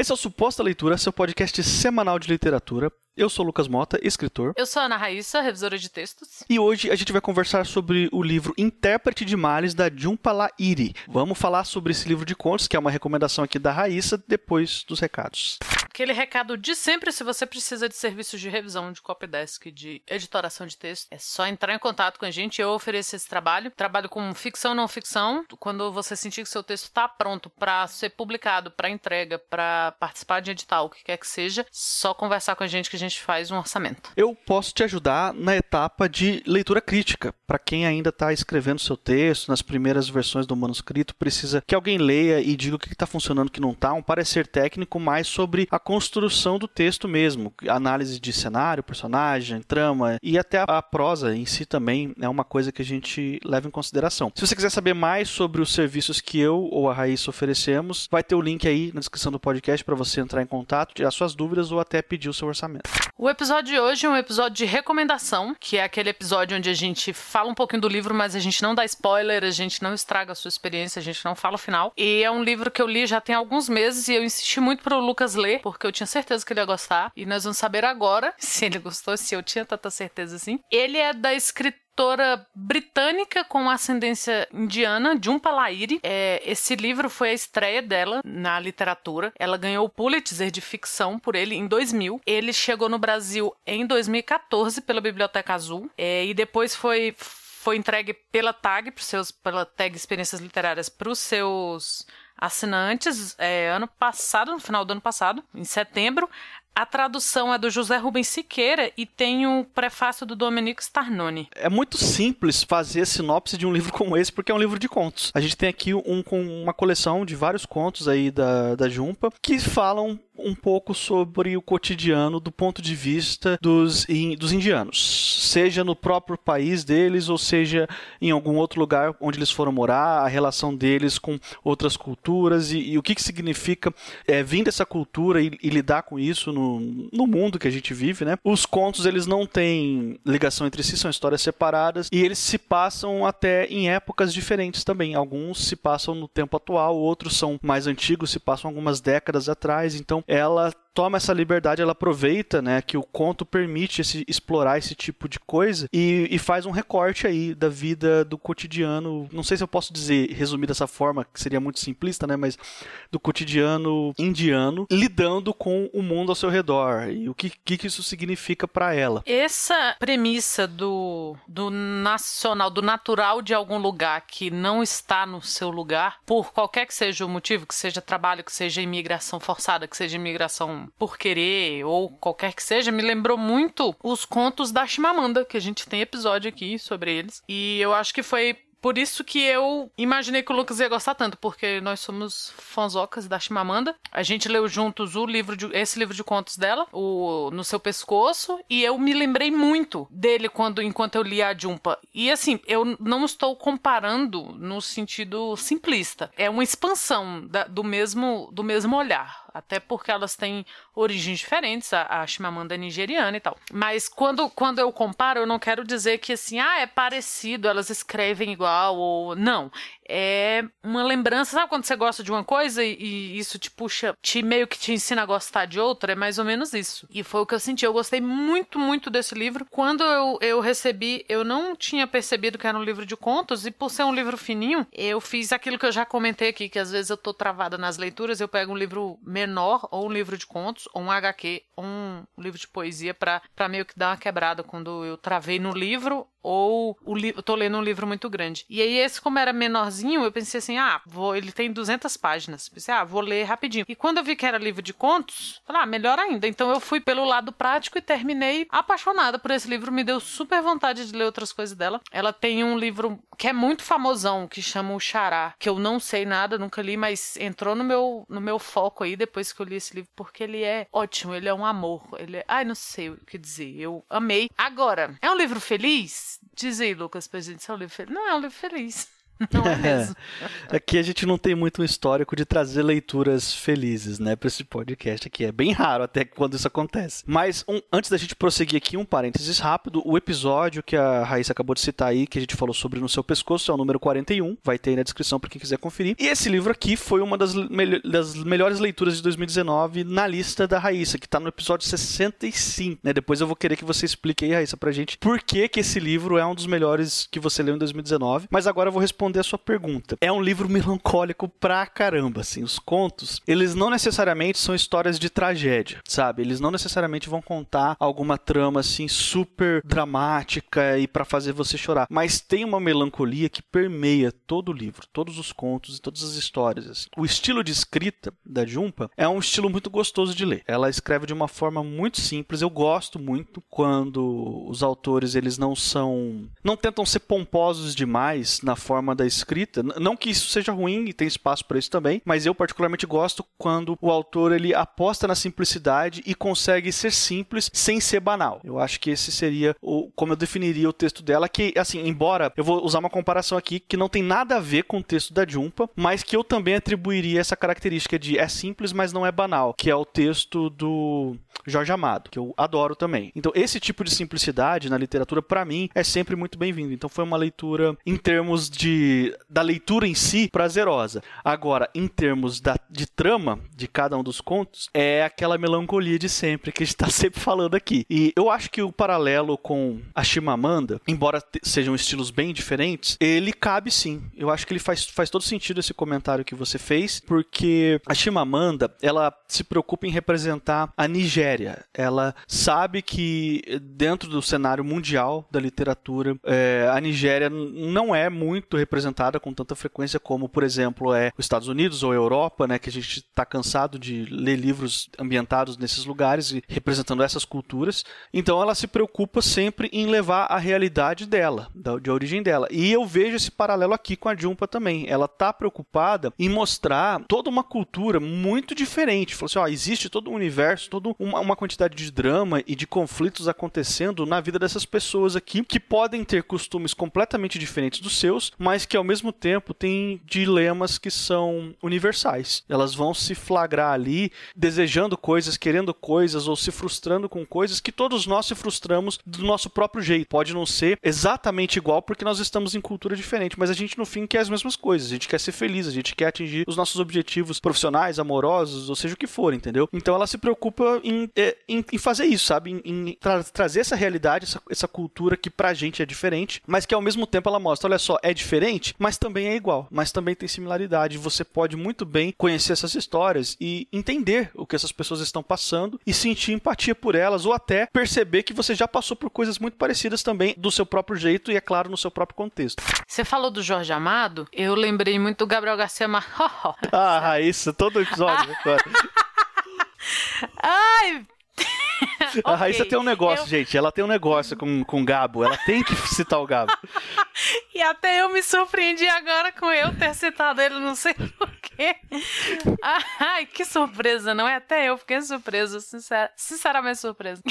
Esse é o Suposta Leitura, seu podcast semanal de literatura. Eu sou Lucas Mota, escritor. Eu sou Ana Raíssa, revisora de textos. E hoje a gente vai conversar sobre o livro Intérprete de Males, da Jhumpa Lahiri. Vamos falar sobre esse livro de contos, que é uma recomendação aqui da Raíssa, depois dos recados. Aquele recado de sempre, se você precisa de serviços de revisão, de copydesk, de editoração de texto, é só entrar em contato com a gente. Eu ofereço esse trabalho. Trabalho com ficção não ficção. Quando você sentir que seu texto está pronto para ser publicado, para entrega, para participar de edital, o que quer que seja, só conversar com a gente que a gente faz um orçamento. Eu posso te ajudar na etapa de leitura crítica. Para quem ainda está escrevendo seu texto, nas primeiras versões do manuscrito, precisa que alguém leia e diga o que está funcionando, o que não está. Um parecer técnico mais sobre a construção do texto mesmo, análise de cenário, personagem, trama e até a prosa em si também é uma coisa que a gente leva em consideração. Se você quiser saber mais sobre os serviços que eu ou a Raíssa oferecemos, vai ter o link aí na descrição do podcast para você entrar em contato, tirar suas dúvidas ou até pedir o seu orçamento. O episódio de hoje é um episódio de recomendação, que é aquele episódio onde a gente fala um pouquinho do livro, mas a gente não dá spoiler, a gente não estraga a sua experiência, a gente não fala o final. E é um livro que eu li já tem alguns meses e eu insisti muito pro Lucas ler, porque eu tinha certeza que ele ia gostar. E nós vamos saber agora se ele gostou, se eu tinha tanta certeza assim. Ele é da escritora britânica com ascendência indiana, Jhumpa Lahiri. É, esse livro foi a estreia dela na literatura. Ela ganhou o Pulitzer de ficção por ele em 2000. Ele chegou no Brasil em 2014 pela Biblioteca Azul é, e depois foi foi entregue pela TAG, seus, pela TAG Experiências Literárias, para os seus assinantes é, ano passado, no final do ano passado, em setembro. A tradução é do José Rubens Siqueira e tem o um prefácio do Domenico Starnoni. É muito simples fazer sinopse de um livro como esse, porque é um livro de contos. A gente tem aqui um com uma coleção de vários contos aí da, da Jumpa que falam um pouco sobre o cotidiano do ponto de vista dos, in, dos indianos, seja no próprio país deles ou seja em algum outro lugar onde eles foram morar, a relação deles com outras culturas e, e o que, que significa é, vir dessa cultura e, e lidar com isso no, no mundo que a gente vive, né? Os contos eles não têm ligação entre si, são histórias separadas e eles se passam até em épocas diferentes também. Alguns se passam no tempo atual, outros são mais antigos, se passam algumas décadas atrás. Então ela toma essa liberdade, ela aproveita, né, que o conto permite esse, explorar esse tipo de coisa e, e, faz um recorte aí da vida do cotidiano. Não sei se eu posso dizer, resumir dessa forma, que seria muito simplista, né, mas do cotidiano indiano lidando com o mundo ao seu redor e o que, que isso significa para ela. Essa premissa do, do nacional, do natural de algum lugar que não está no seu lugar, por qualquer que seja o motivo, que seja trabalho, que seja imigração forçada, que seja imigração por querer ou qualquer que seja, me lembrou muito os contos da Chimamanda, que a gente tem episódio aqui sobre eles. E eu acho que foi por isso que eu imaginei que o Lucas ia gostar tanto, porque nós somos fanzocas da Chimamanda. A gente leu juntos o livro de, esse livro de contos dela, o No Seu Pescoço, e eu me lembrei muito dele quando enquanto eu li a Jumpa. E assim, eu não estou comparando no sentido simplista. É uma expansão da, do mesmo do mesmo olhar até porque elas têm origens diferentes, a, a Chimamanda é nigeriana e tal. Mas quando, quando eu comparo, eu não quero dizer que assim, ah, é parecido, elas escrevem igual, ou não é uma lembrança. Sabe quando você gosta de uma coisa e, e, isso te puxa, te meio que te ensina a gostar de outra? É mais ou menos isso. E foi o que eu senti. Eu gostei muito, muito desse livro. Quando eu, eu recebi, eu não tinha percebido que era um livro de contos, e por ser um livro fininho, eu fiz aquilo que eu já comentei aqui, que às vezes eu tô travada nas leituras, eu pego um livro menor, ou um livro de contos, ou um HQ, ou um livro de poesia, para meio que dar uma quebrada quando eu travei no livro ou o eu tô lendo um livro muito grande. E aí esse como era menorzinho, eu pensei assim, ah, vou, ele tem 200 páginas. Pensei, ah, vou ler rapidinho. E quando eu vi que era livro de contos, falei, ah, melhor ainda. Então eu fui pelo lado prático e terminei apaixonada por esse livro, me deu super vontade de ler outras coisas dela. Ela tem um livro que é muito famosão, que chama O Xará, que eu não sei nada, nunca li, mas entrou no meu no meu foco aí depois que eu li esse livro, porque ele é ótimo, ele é um amor, ele é, ai, não sei o que dizer. Eu amei. Agora, é um livro feliz? Diz aí, Lucas, pra gente se um livro feliz. Não é um livro feliz. Não é mesmo? aqui a gente não tem muito um histórico de trazer leituras felizes, né, para esse podcast aqui. É bem raro até quando isso acontece. Mas um, antes da gente prosseguir aqui, um parênteses rápido. O episódio que a Raíssa acabou de citar aí, que a gente falou sobre No Seu Pescoço, é o número 41. Vai ter aí na descrição para quem quiser conferir. E esse livro aqui foi uma das, me das melhores leituras de 2019 na lista da Raíssa, que tá no episódio 65, né? Depois eu vou querer que você explique aí, Raíssa, pra gente por que, que esse livro é um dos melhores que você leu em 2019. Mas agora eu vou responder a sua pergunta. É um livro melancólico pra caramba, assim. Os contos, eles não necessariamente são histórias de tragédia, sabe? Eles não necessariamente vão contar alguma trama, assim, super dramática e para fazer você chorar. Mas tem uma melancolia que permeia todo o livro, todos os contos e todas as histórias. Assim. O estilo de escrita da Jumpa é um estilo muito gostoso de ler. Ela escreve de uma forma muito simples. Eu gosto muito quando os autores eles não são, não tentam ser pomposos demais na forma da escrita. Não que isso seja ruim e tem espaço para isso também, mas eu particularmente gosto quando o autor ele aposta na simplicidade e consegue ser simples sem ser banal. Eu acho que esse seria o como eu definiria o texto dela, que assim, embora eu vou usar uma comparação aqui que não tem nada a ver com o texto da Jumpa, mas que eu também atribuiria essa característica de é simples, mas não é banal, que é o texto do Jorge Amado, que eu adoro também. Então, esse tipo de simplicidade na literatura, para mim, é sempre muito bem-vindo. Então, foi uma leitura, em termos de da leitura em si, prazerosa. Agora, em termos da, de trama de cada um dos contos, é aquela melancolia de sempre que a gente está sempre falando aqui. E eu acho que o paralelo com a Chimamanda, embora sejam estilos bem diferentes, ele cabe sim. Eu acho que ele faz, faz todo sentido esse comentário que você fez, porque a Chimamanda, ela se preocupa em representar a Nigéria. Ela sabe que dentro do cenário mundial da literatura, é, a Nigéria não é muito representada com tanta frequência como, por exemplo, é os Estados Unidos ou a Europa, né, que a gente está cansado de ler livros ambientados nesses lugares e representando essas culturas. Então ela se preocupa sempre em levar a realidade dela, de origem dela. E eu vejo esse paralelo aqui com a Jumpa também. Ela está preocupada em mostrar toda uma cultura muito diferente. Falou assim, ó, existe todo um universo, toda uma, uma quantidade de drama e de conflitos acontecendo na vida dessas pessoas aqui que podem ter costumes completamente diferentes dos seus, mas que ao mesmo tempo têm dilemas que são universais. Elas vão se flagrar ali desejando coisas, querendo coisas ou se frustrando com coisas que todos nós se frustramos do nosso próprio jeito. Pode não ser exatamente igual porque nós estamos em cultura diferente, mas a gente no fim quer as mesmas coisas. A gente quer ser feliz, a gente quer atingir os nossos objetivos profissionais, amorosos, ou seja o que for, entendeu? Então ela se preocupa em, é, em, em fazer isso, sabe? Em, em tra trazer essa realidade, essa, essa cultura que pra gente é diferente, mas que ao mesmo tempo ela mostra, olha só, é diferente, mas também é igual, mas também tem similaridade. Você pode muito bem conhecer essas histórias e entender o que essas pessoas estão passando e sentir empatia por elas ou até perceber que você já passou por coisas muito parecidas também do seu próprio jeito e é claro no seu próprio contexto. Você falou do Jorge Amado, eu lembrei muito do Gabriel Garcia Marques. ah, Raíssa, todo episódio agora. Ai, a Raíssa tem um negócio, eu... gente. Ela tem um negócio com, com o Gabo. Ela tem que citar o Gabo. E até eu me surpreendi agora com eu ter citado ele, não sei porquê. Ai, que surpresa, não é? Até eu fiquei surpresa, sincer... sinceramente surpresa.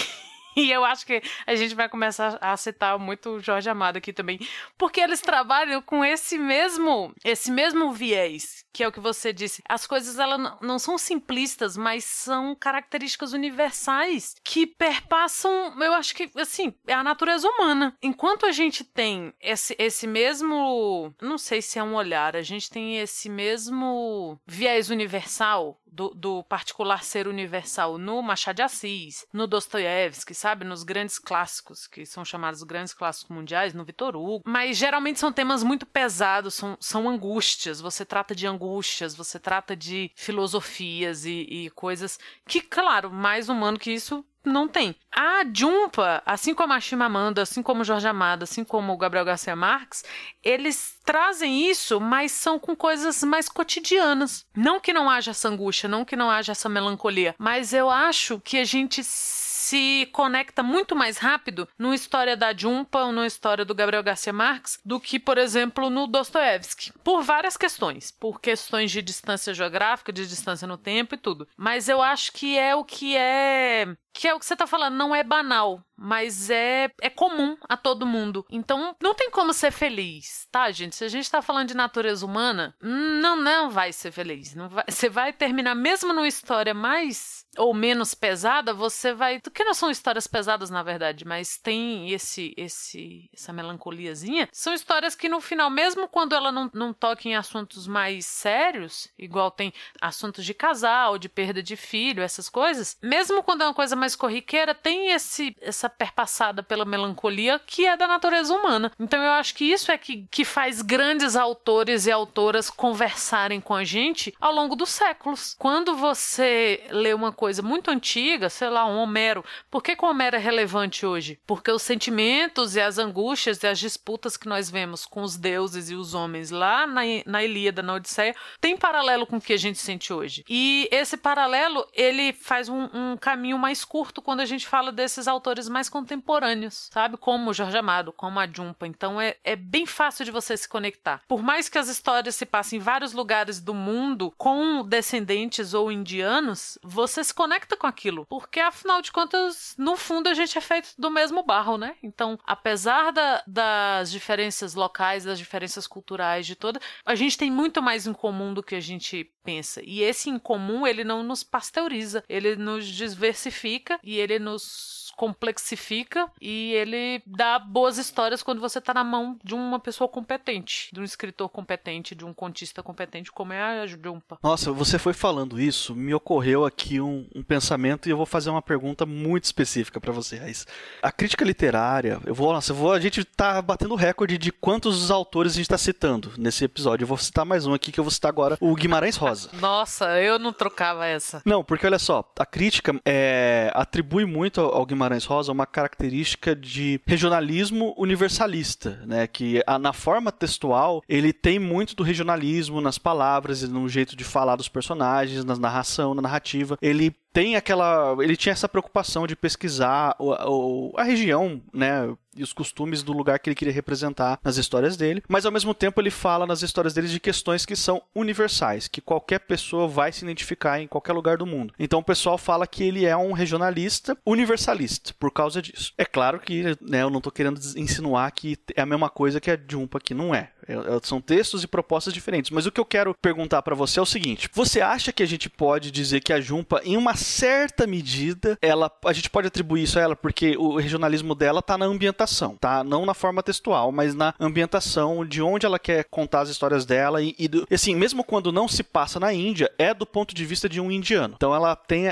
E eu acho que a gente vai começar a citar muito o Jorge Amado aqui também, porque eles trabalham com esse mesmo, esse mesmo viés, que é o que você disse. As coisas elas não são simplistas, mas são características universais que perpassam, eu acho que assim, é a natureza humana. Enquanto a gente tem esse, esse mesmo, não sei se é um olhar, a gente tem esse mesmo viés universal do, do particular ser universal no Machado de Assis, no Dostoiévski, sabe? Nos grandes clássicos, que são chamados grandes clássicos mundiais, no Vitor Hugo. Mas geralmente são temas muito pesados, são, são angústias. Você trata de angústias, você trata de filosofias e, e coisas que, claro, mais humano que isso não tem. A Jumpa, assim como a Chimamanda, assim como o Jorge Amado, assim como o Gabriel Garcia Marques, eles trazem isso, mas são com coisas mais cotidianas. Não que não haja essa angústia, não que não haja essa melancolia, mas eu acho que a gente se conecta muito mais rápido numa história da Jumpa ou numa história do Gabriel Garcia Marques do que, por exemplo, no Dostoevsky. Por várias questões. Por questões de distância geográfica, de distância no tempo e tudo. Mas eu acho que é o que é que é o que você tá falando, não é banal, mas é, é comum a todo mundo. Então, não tem como ser feliz, tá, gente? Se a gente tá falando de natureza humana, não, não vai ser feliz. Não vai, você vai terminar, mesmo numa história mais ou menos pesada, você vai. Que não são histórias pesadas, na verdade, mas tem esse, esse essa melancoliazinha. São histórias que no final, mesmo quando ela não, não toca em assuntos mais sérios, igual tem assuntos de casal, de perda de filho, essas coisas, mesmo quando é uma coisa mais corriqueira, tem esse essa perpassada pela melancolia que é da natureza humana. Então eu acho que isso é que, que faz grandes autores e autoras conversarem com a gente ao longo dos séculos. Quando você lê uma coisa muito antiga, sei lá, um Homero. Por que, que o Homero é relevante hoje? Porque os sentimentos e as angústias e as disputas que nós vemos com os deuses e os homens lá na, na Ilíada, na Odisseia, tem paralelo com o que a gente sente hoje. E esse paralelo, ele faz um, um caminho mais curto quando a gente fala desses autores mais contemporâneos, sabe? Como o Jorge Amado, como a Jumpa. Então é, é bem fácil de você se conectar. Por mais que as histórias se passem em vários lugares do mundo com descendentes ou indianos, você se conecta com aquilo. Porque, afinal de contas, no fundo a gente é feito do mesmo barro, né? Então, apesar da, das diferenças locais, das diferenças culturais, de toda, a gente tem muito mais em comum do que a gente pensa. E esse em comum, ele não nos pasteuriza, ele nos diversifica e ele nos complexifica e ele dá boas histórias quando você tá na mão de uma pessoa competente, de um escritor competente, de um contista competente, como é a Jumpa. Nossa, você foi falando isso, me ocorreu aqui um, um pensamento e eu vou fazer uma pergunta muito específica para você, Raiz. A crítica literária, eu vou, nossa, eu vou, a gente tá batendo recorde de quantos autores a gente tá citando nesse episódio. Eu vou citar mais um aqui que eu vou citar agora, o Guimarães Rosa. Nossa, eu não trocava essa. Não, porque olha só, a crítica é, atribui muito ao Guimarães Guimarães Rosa uma característica de regionalismo universalista, né? Que na forma textual ele tem muito do regionalismo nas palavras e no jeito de falar dos personagens, na narração, na narrativa. Ele tem aquela. Ele tinha essa preocupação de pesquisar o, o, a região, né? E os costumes do lugar que ele queria representar nas histórias dele, mas ao mesmo tempo ele fala nas histórias dele de questões que são universais, que qualquer pessoa vai se identificar em qualquer lugar do mundo. Então o pessoal fala que ele é um regionalista universalista por causa disso. É claro que né, eu não estou querendo insinuar que é a mesma coisa que a Jumpa, que não é. São textos e propostas diferentes. Mas o que eu quero perguntar para você é o seguinte: você acha que a gente pode dizer que a Jumpa, em uma certa medida, ela, a gente pode atribuir isso a ela porque o regionalismo dela tá na ambientação, tá? Não na forma textual, mas na ambientação de onde ela quer contar as histórias dela e, e do, assim, mesmo quando não se passa na Índia, é do ponto de vista de um indiano. Então ela tem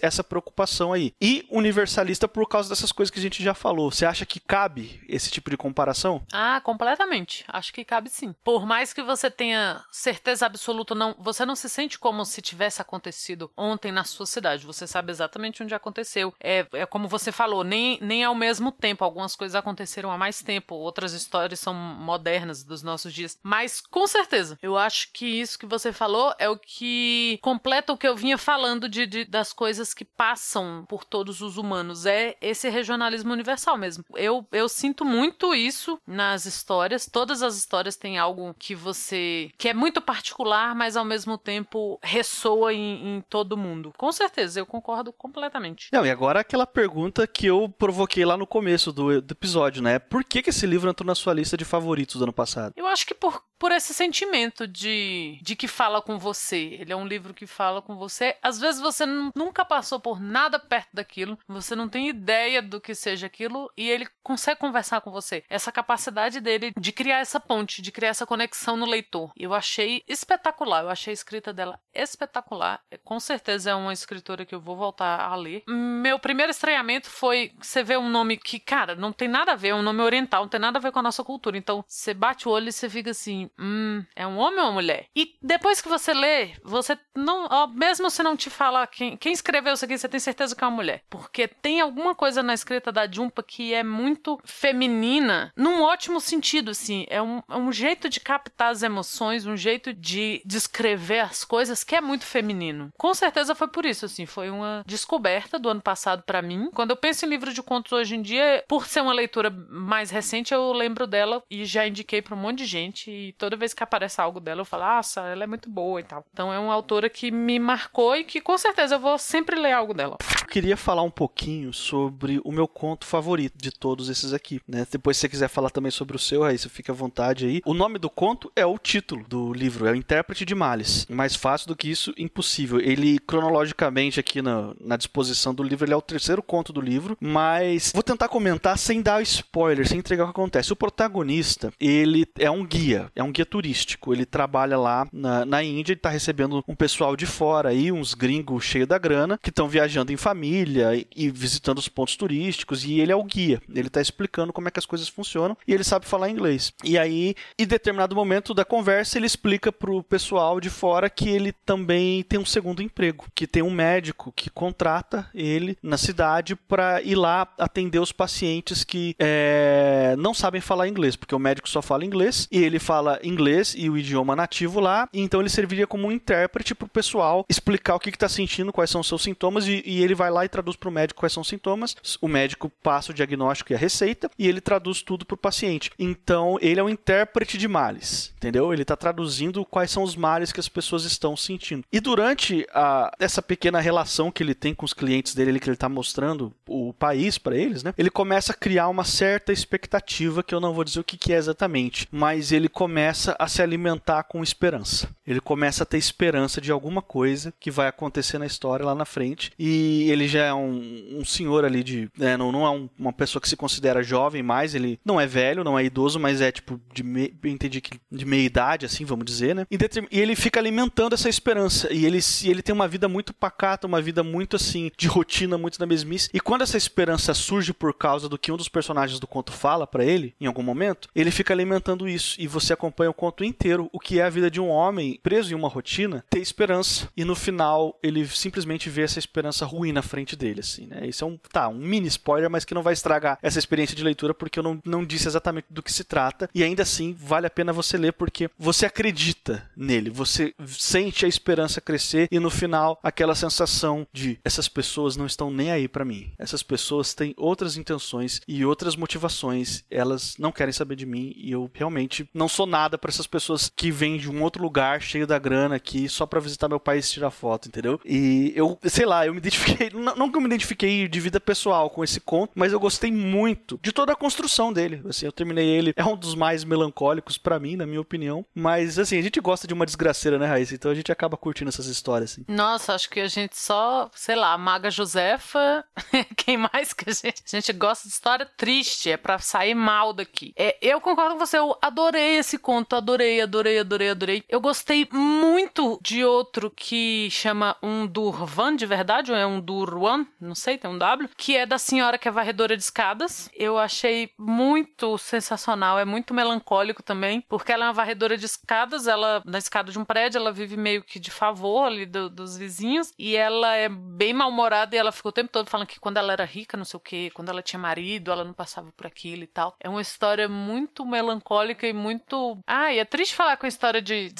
essa preocupação aí. E universalista por causa dessas coisas que a gente já falou. Você acha que cabe esse tipo de comparação? Ah, completamente. Acho que cabe sim. Por mais que você tenha certeza absoluta, não, você não se sente como se tivesse acontecido ontem na sua cidade. Você sabe exatamente onde aconteceu. É, é como você falou, nem, nem ao mesmo tempo. Algumas coisas aconteceram há mais tempo, outras histórias são modernas dos nossos dias. Mas com certeza, eu acho que isso que você falou é o que completa o que eu vinha falando de, de das coisas que passam por todos os humanos. É esse regionalismo universal mesmo. Eu, eu sinto muito isso nas histórias, todas as histórias histórias tem algo que você. que é muito particular, mas ao mesmo tempo ressoa em, em todo mundo. Com certeza, eu concordo completamente. Não, e agora aquela pergunta que eu provoquei lá no começo do, do episódio, né? Por que, que esse livro entrou na sua lista de favoritos do ano passado? Eu acho que por por esse sentimento de, de que fala com você. Ele é um livro que fala com você. Às vezes você nunca passou por nada perto daquilo, você não tem ideia do que seja aquilo e ele consegue conversar com você. Essa capacidade dele de criar essa ponte, de criar essa conexão no leitor. Eu achei espetacular. Eu achei a escrita dela espetacular. Com certeza é uma escritora que eu vou voltar a ler. Meu primeiro estranhamento foi você vê um nome que, cara, não tem nada a ver, é um nome oriental, não tem nada a ver com a nossa cultura. Então, você bate o olho e você fica assim, hum, é um homem ou uma mulher? E depois que você lê, você não, ó, mesmo se não te fala quem, quem escreveu isso aqui, você tem certeza que é uma mulher. Porque tem alguma coisa na escrita da Jumpa que é muito feminina, num ótimo sentido, assim. É um, um jeito de captar as emoções, um jeito de descrever as coisas que é muito feminino. Com certeza foi por isso, assim, foi uma descoberta do ano passado para mim. Quando eu penso em livro de contos hoje em dia, por ser uma leitura mais recente, eu lembro dela e já indiquei para um monte de gente e toda vez que aparece algo dela eu falo, nossa, ela é muito boa e tal. Então é uma autora que me marcou e que com certeza eu vou sempre ler algo dela. Eu queria falar um pouquinho sobre o meu conto favorito de todos esses aqui, né? Depois se você quiser falar também sobre o seu, aí você fica à vontade aí. O nome do conto é o título do livro, é o Intérprete de Males. Mais fácil do que isso, impossível. Ele, cronologicamente, aqui na, na disposição do livro, ele é o terceiro conto do livro, mas vou tentar comentar sem dar spoiler, sem entregar o que acontece. O protagonista, ele é um guia, é um guia turístico. Ele trabalha lá na, na Índia, ele tá recebendo um pessoal de fora aí, uns gringos cheios da grana, que estão viajando em família e, e visitando os pontos turísticos, e ele é o guia. Ele tá explicando como é que as coisas funcionam e ele sabe falar inglês. E aí, em determinado momento da conversa, ele explica pro pessoal de fora que ele também tem um segundo emprego, que tem um médico que contrata ele na cidade para ir lá atender os pacientes que é, não sabem falar inglês, porque o médico só fala inglês e ele fala inglês e o idioma nativo lá, e então ele serviria como um intérprete pro pessoal explicar o que está sentindo, quais são os seus sintomas e, e ele vai lá e traduz pro médico quais são os sintomas. O médico passa o diagnóstico e a receita e ele traduz tudo pro paciente. Então ele é um intérprete de males, entendeu? Ele está traduzindo quais são os males que as pessoas estão sentindo. E durante a, essa pequena relação que ele tem com os clientes dele, que ele está mostrando o país para eles, né? Ele começa a criar uma certa expectativa que eu não vou dizer o que, que é exatamente, mas ele começa a se alimentar com esperança. Ele começa a ter esperança de alguma coisa que vai acontecer na história lá na frente. E ele já é um, um senhor ali de. Né, não, não é um, uma pessoa que se considera jovem mais, ele não é velho, não é idoso, mas é tipo de, me, entendi que de meia idade, assim, vamos dizer, né? E, e ele fica alimentando essa esperança. E ele, ele tem uma vida muito pacata, uma vida muito assim, de rotina, muito na mesmice. E quando essa esperança surge por causa do que um dos personagens do conto fala para ele, em algum momento, ele fica alimentando isso. E você acompanha o conto inteiro, o que é a vida de um homem preso em uma rotina, ter esperança. E no final, ele simplesmente vê essa esperança ruim na frente dele, assim, né? Isso é um, tá, um mini spoiler, mas que não vai estragar essa experiência de leitura, porque eu não, não disse exatamente do que se trata. E ainda assim, vale a pena você ler, porque você acredita nele, você sente a esperança crescer e no final, aquela sensação de essas pessoas não estão nem aí para mim. Essas pessoas têm outras intenções e outras motivações, elas não querem saber de mim e eu realmente não sou nada para essas pessoas que vêm de um outro lugar cheio da grana aqui só para visitar meu país e tirar foto, entendeu? E eu, sei lá, eu me identifiquei, não que eu me identifiquei de vida pessoal com esse conto, mas eu gostei muito de toda a construção dele. Assim, eu terminei ele, é um dos mais melancólicos para mim, na minha opinião, mas assim, a gente gosta de uma desgraceira, né, Raíssa? Então a gente acaba curtindo essas histórias, assim. Nossa, acho que a gente só, sei lá, Maga Josefa, quem mais que a gente, a gente gosta de história triste, é para sair mal daqui. É, eu concordo com você, eu adorei esse conto, adorei, adorei, adorei, adorei. Eu gostei muito de outro que chama um Durvan de verdade, ou é um Durwan, não sei, tem um W, que é da senhora que é varredora de escadas. Eu achei muito sensacional, é muito melancólico também, porque ela é uma varredora de escadas, ela na escada de um prédio, ela vive meio que de favor ali do, dos vizinhos, e ela é bem mal-humorada e ela ficou o tempo todo falando que quando ela era rica, não sei o que, quando ela tinha marido, ela não passava por aquilo e tal. É uma história muito melancólica e muito. Ah, e é triste falar com a história de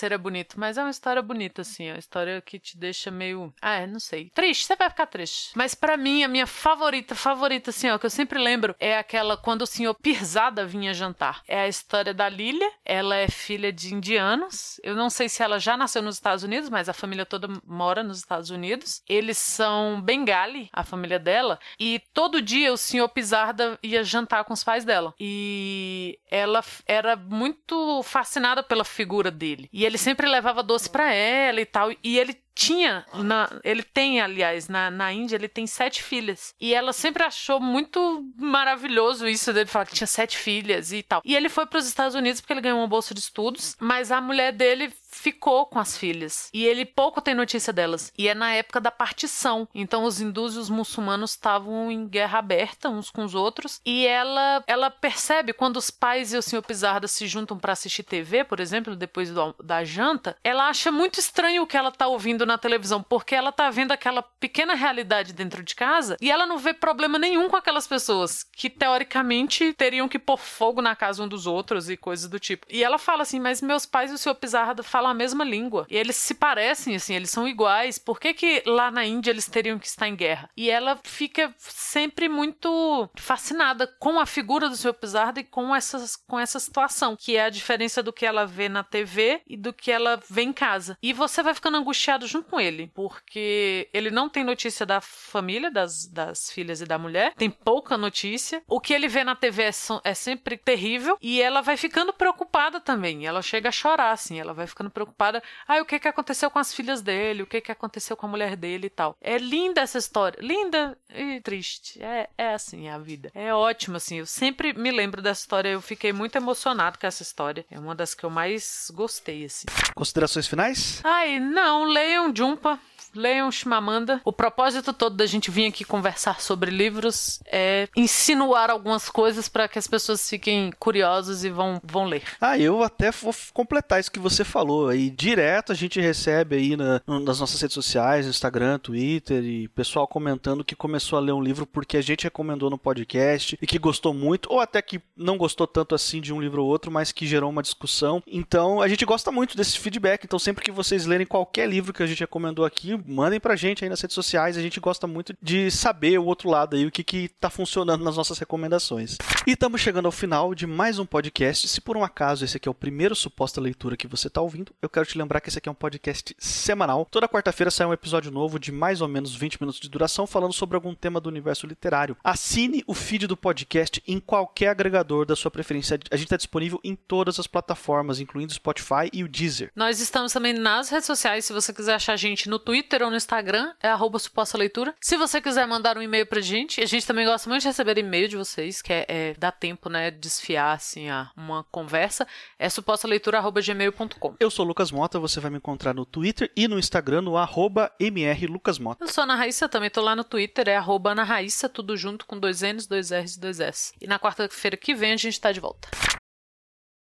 desgraceira bonito, mas é uma história bonita, assim. É uma história que te deixa meio. Ah, é, não sei. Triste, você vai ficar triste. Mas para mim, a minha favorita, favorita, assim, ó, que eu sempre lembro, é aquela quando o senhor Pirzada vinha jantar. É a história da Lilia. Ela é filha de indianos. Eu não sei se ela já nasceu nos Estados Unidos, mas a família toda mora nos Estados Unidos. Eles são bengali, a família dela, e todo dia o senhor Pizarda ia jantar com os pais dela. E ela era muito fascinada pela figura dele. E ele sempre levava doce para ela e tal. E ele tinha, na, ele tem, aliás, na, na Índia, ele tem sete filhas. E ela sempre achou muito maravilhoso isso dele falar que tinha sete filhas e tal. E ele foi para os Estados Unidos porque ele ganhou uma bolsa de estudos, mas a mulher dele ficou com as filhas. E ele pouco tem notícia delas. E é na época da partição. Então os hindus e os muçulmanos estavam em guerra aberta uns com os outros. E ela ela percebe quando os pais e o senhor Pizarda se juntam para assistir TV, por exemplo, depois do, da janta, ela acha muito estranho o que ela tá ouvindo assistindo na televisão, porque ela tá vendo aquela pequena realidade dentro de casa e ela não vê problema nenhum com aquelas pessoas que teoricamente teriam que pôr fogo na casa um dos outros e coisas do tipo. E ela fala assim: "Mas meus pais e o senhor Pizarra falam a mesma língua e eles se parecem assim, eles são iguais. Por que que lá na Índia eles teriam que estar em guerra?" E ela fica sempre muito fascinada com a figura do senhor Pizarra e com essas com essa situação, que é a diferença do que ela vê na TV e do que ela vê em casa. E você vai ficando angustiado junto com ele, porque ele não tem notícia da família, das, das filhas e da mulher, tem pouca notícia. O que ele vê na TV é, é sempre terrível e ela vai ficando preocupada também. Ela chega a chorar, assim, ela vai ficando preocupada. Ah, o que que aconteceu com as filhas dele? O que que aconteceu com a mulher dele e tal. É linda essa história, linda e triste. É, é assim a vida. É ótimo, assim. Eu sempre me lembro dessa história. Eu fiquei muito emocionado com essa história. É uma das que eu mais gostei, assim. Considerações finais? Ai, não, leiam Jumpa leiam Chimamanda. O propósito todo da gente vir aqui conversar sobre livros é insinuar algumas coisas para que as pessoas fiquem curiosas e vão, vão ler. Ah, eu até vou completar isso que você falou. Aí direto a gente recebe aí na, nas nossas redes sociais, Instagram, Twitter e pessoal comentando que começou a ler um livro porque a gente recomendou no podcast e que gostou muito, ou até que não gostou tanto assim de um livro ou outro, mas que gerou uma discussão. Então a gente gosta muito desse feedback. Então sempre que vocês lerem qualquer livro que a gente recomendou aqui, mandem pra gente aí nas redes sociais. A gente gosta muito de saber o outro lado aí, o que, que tá funcionando nas nossas recomendações. E estamos chegando ao final de mais um podcast. Se por um acaso esse aqui é o primeiro suposta leitura que você tá ouvindo, eu quero te lembrar que esse aqui é um podcast semanal. Toda quarta-feira sai um episódio novo de mais ou menos 20 minutos de duração falando sobre algum tema do universo literário. Assine o feed do podcast em qualquer agregador da sua preferência. A gente está disponível em todas as plataformas, incluindo Spotify e o Deezer. Nós estamos também nas redes sociais. Se você quiser achar a gente no Twitter, ou no Instagram, é arroba suposta leitura. Se você quiser mandar um e-mail pra gente, a gente também gosta muito de receber e-mail de vocês, que é, é dá tempo, né, desfiar, assim, a, uma conversa, é supostaleitura.gmail.com. Eu sou o Lucas Mota, você vai me encontrar no Twitter e no Instagram, no arroba mrlucasmota. Eu sou a Ana Raíssa, também tô lá no Twitter, é arroba Ana Raíssa, tudo junto com dois N's, dois R's e dois S. E na quarta-feira que vem a gente tá de volta.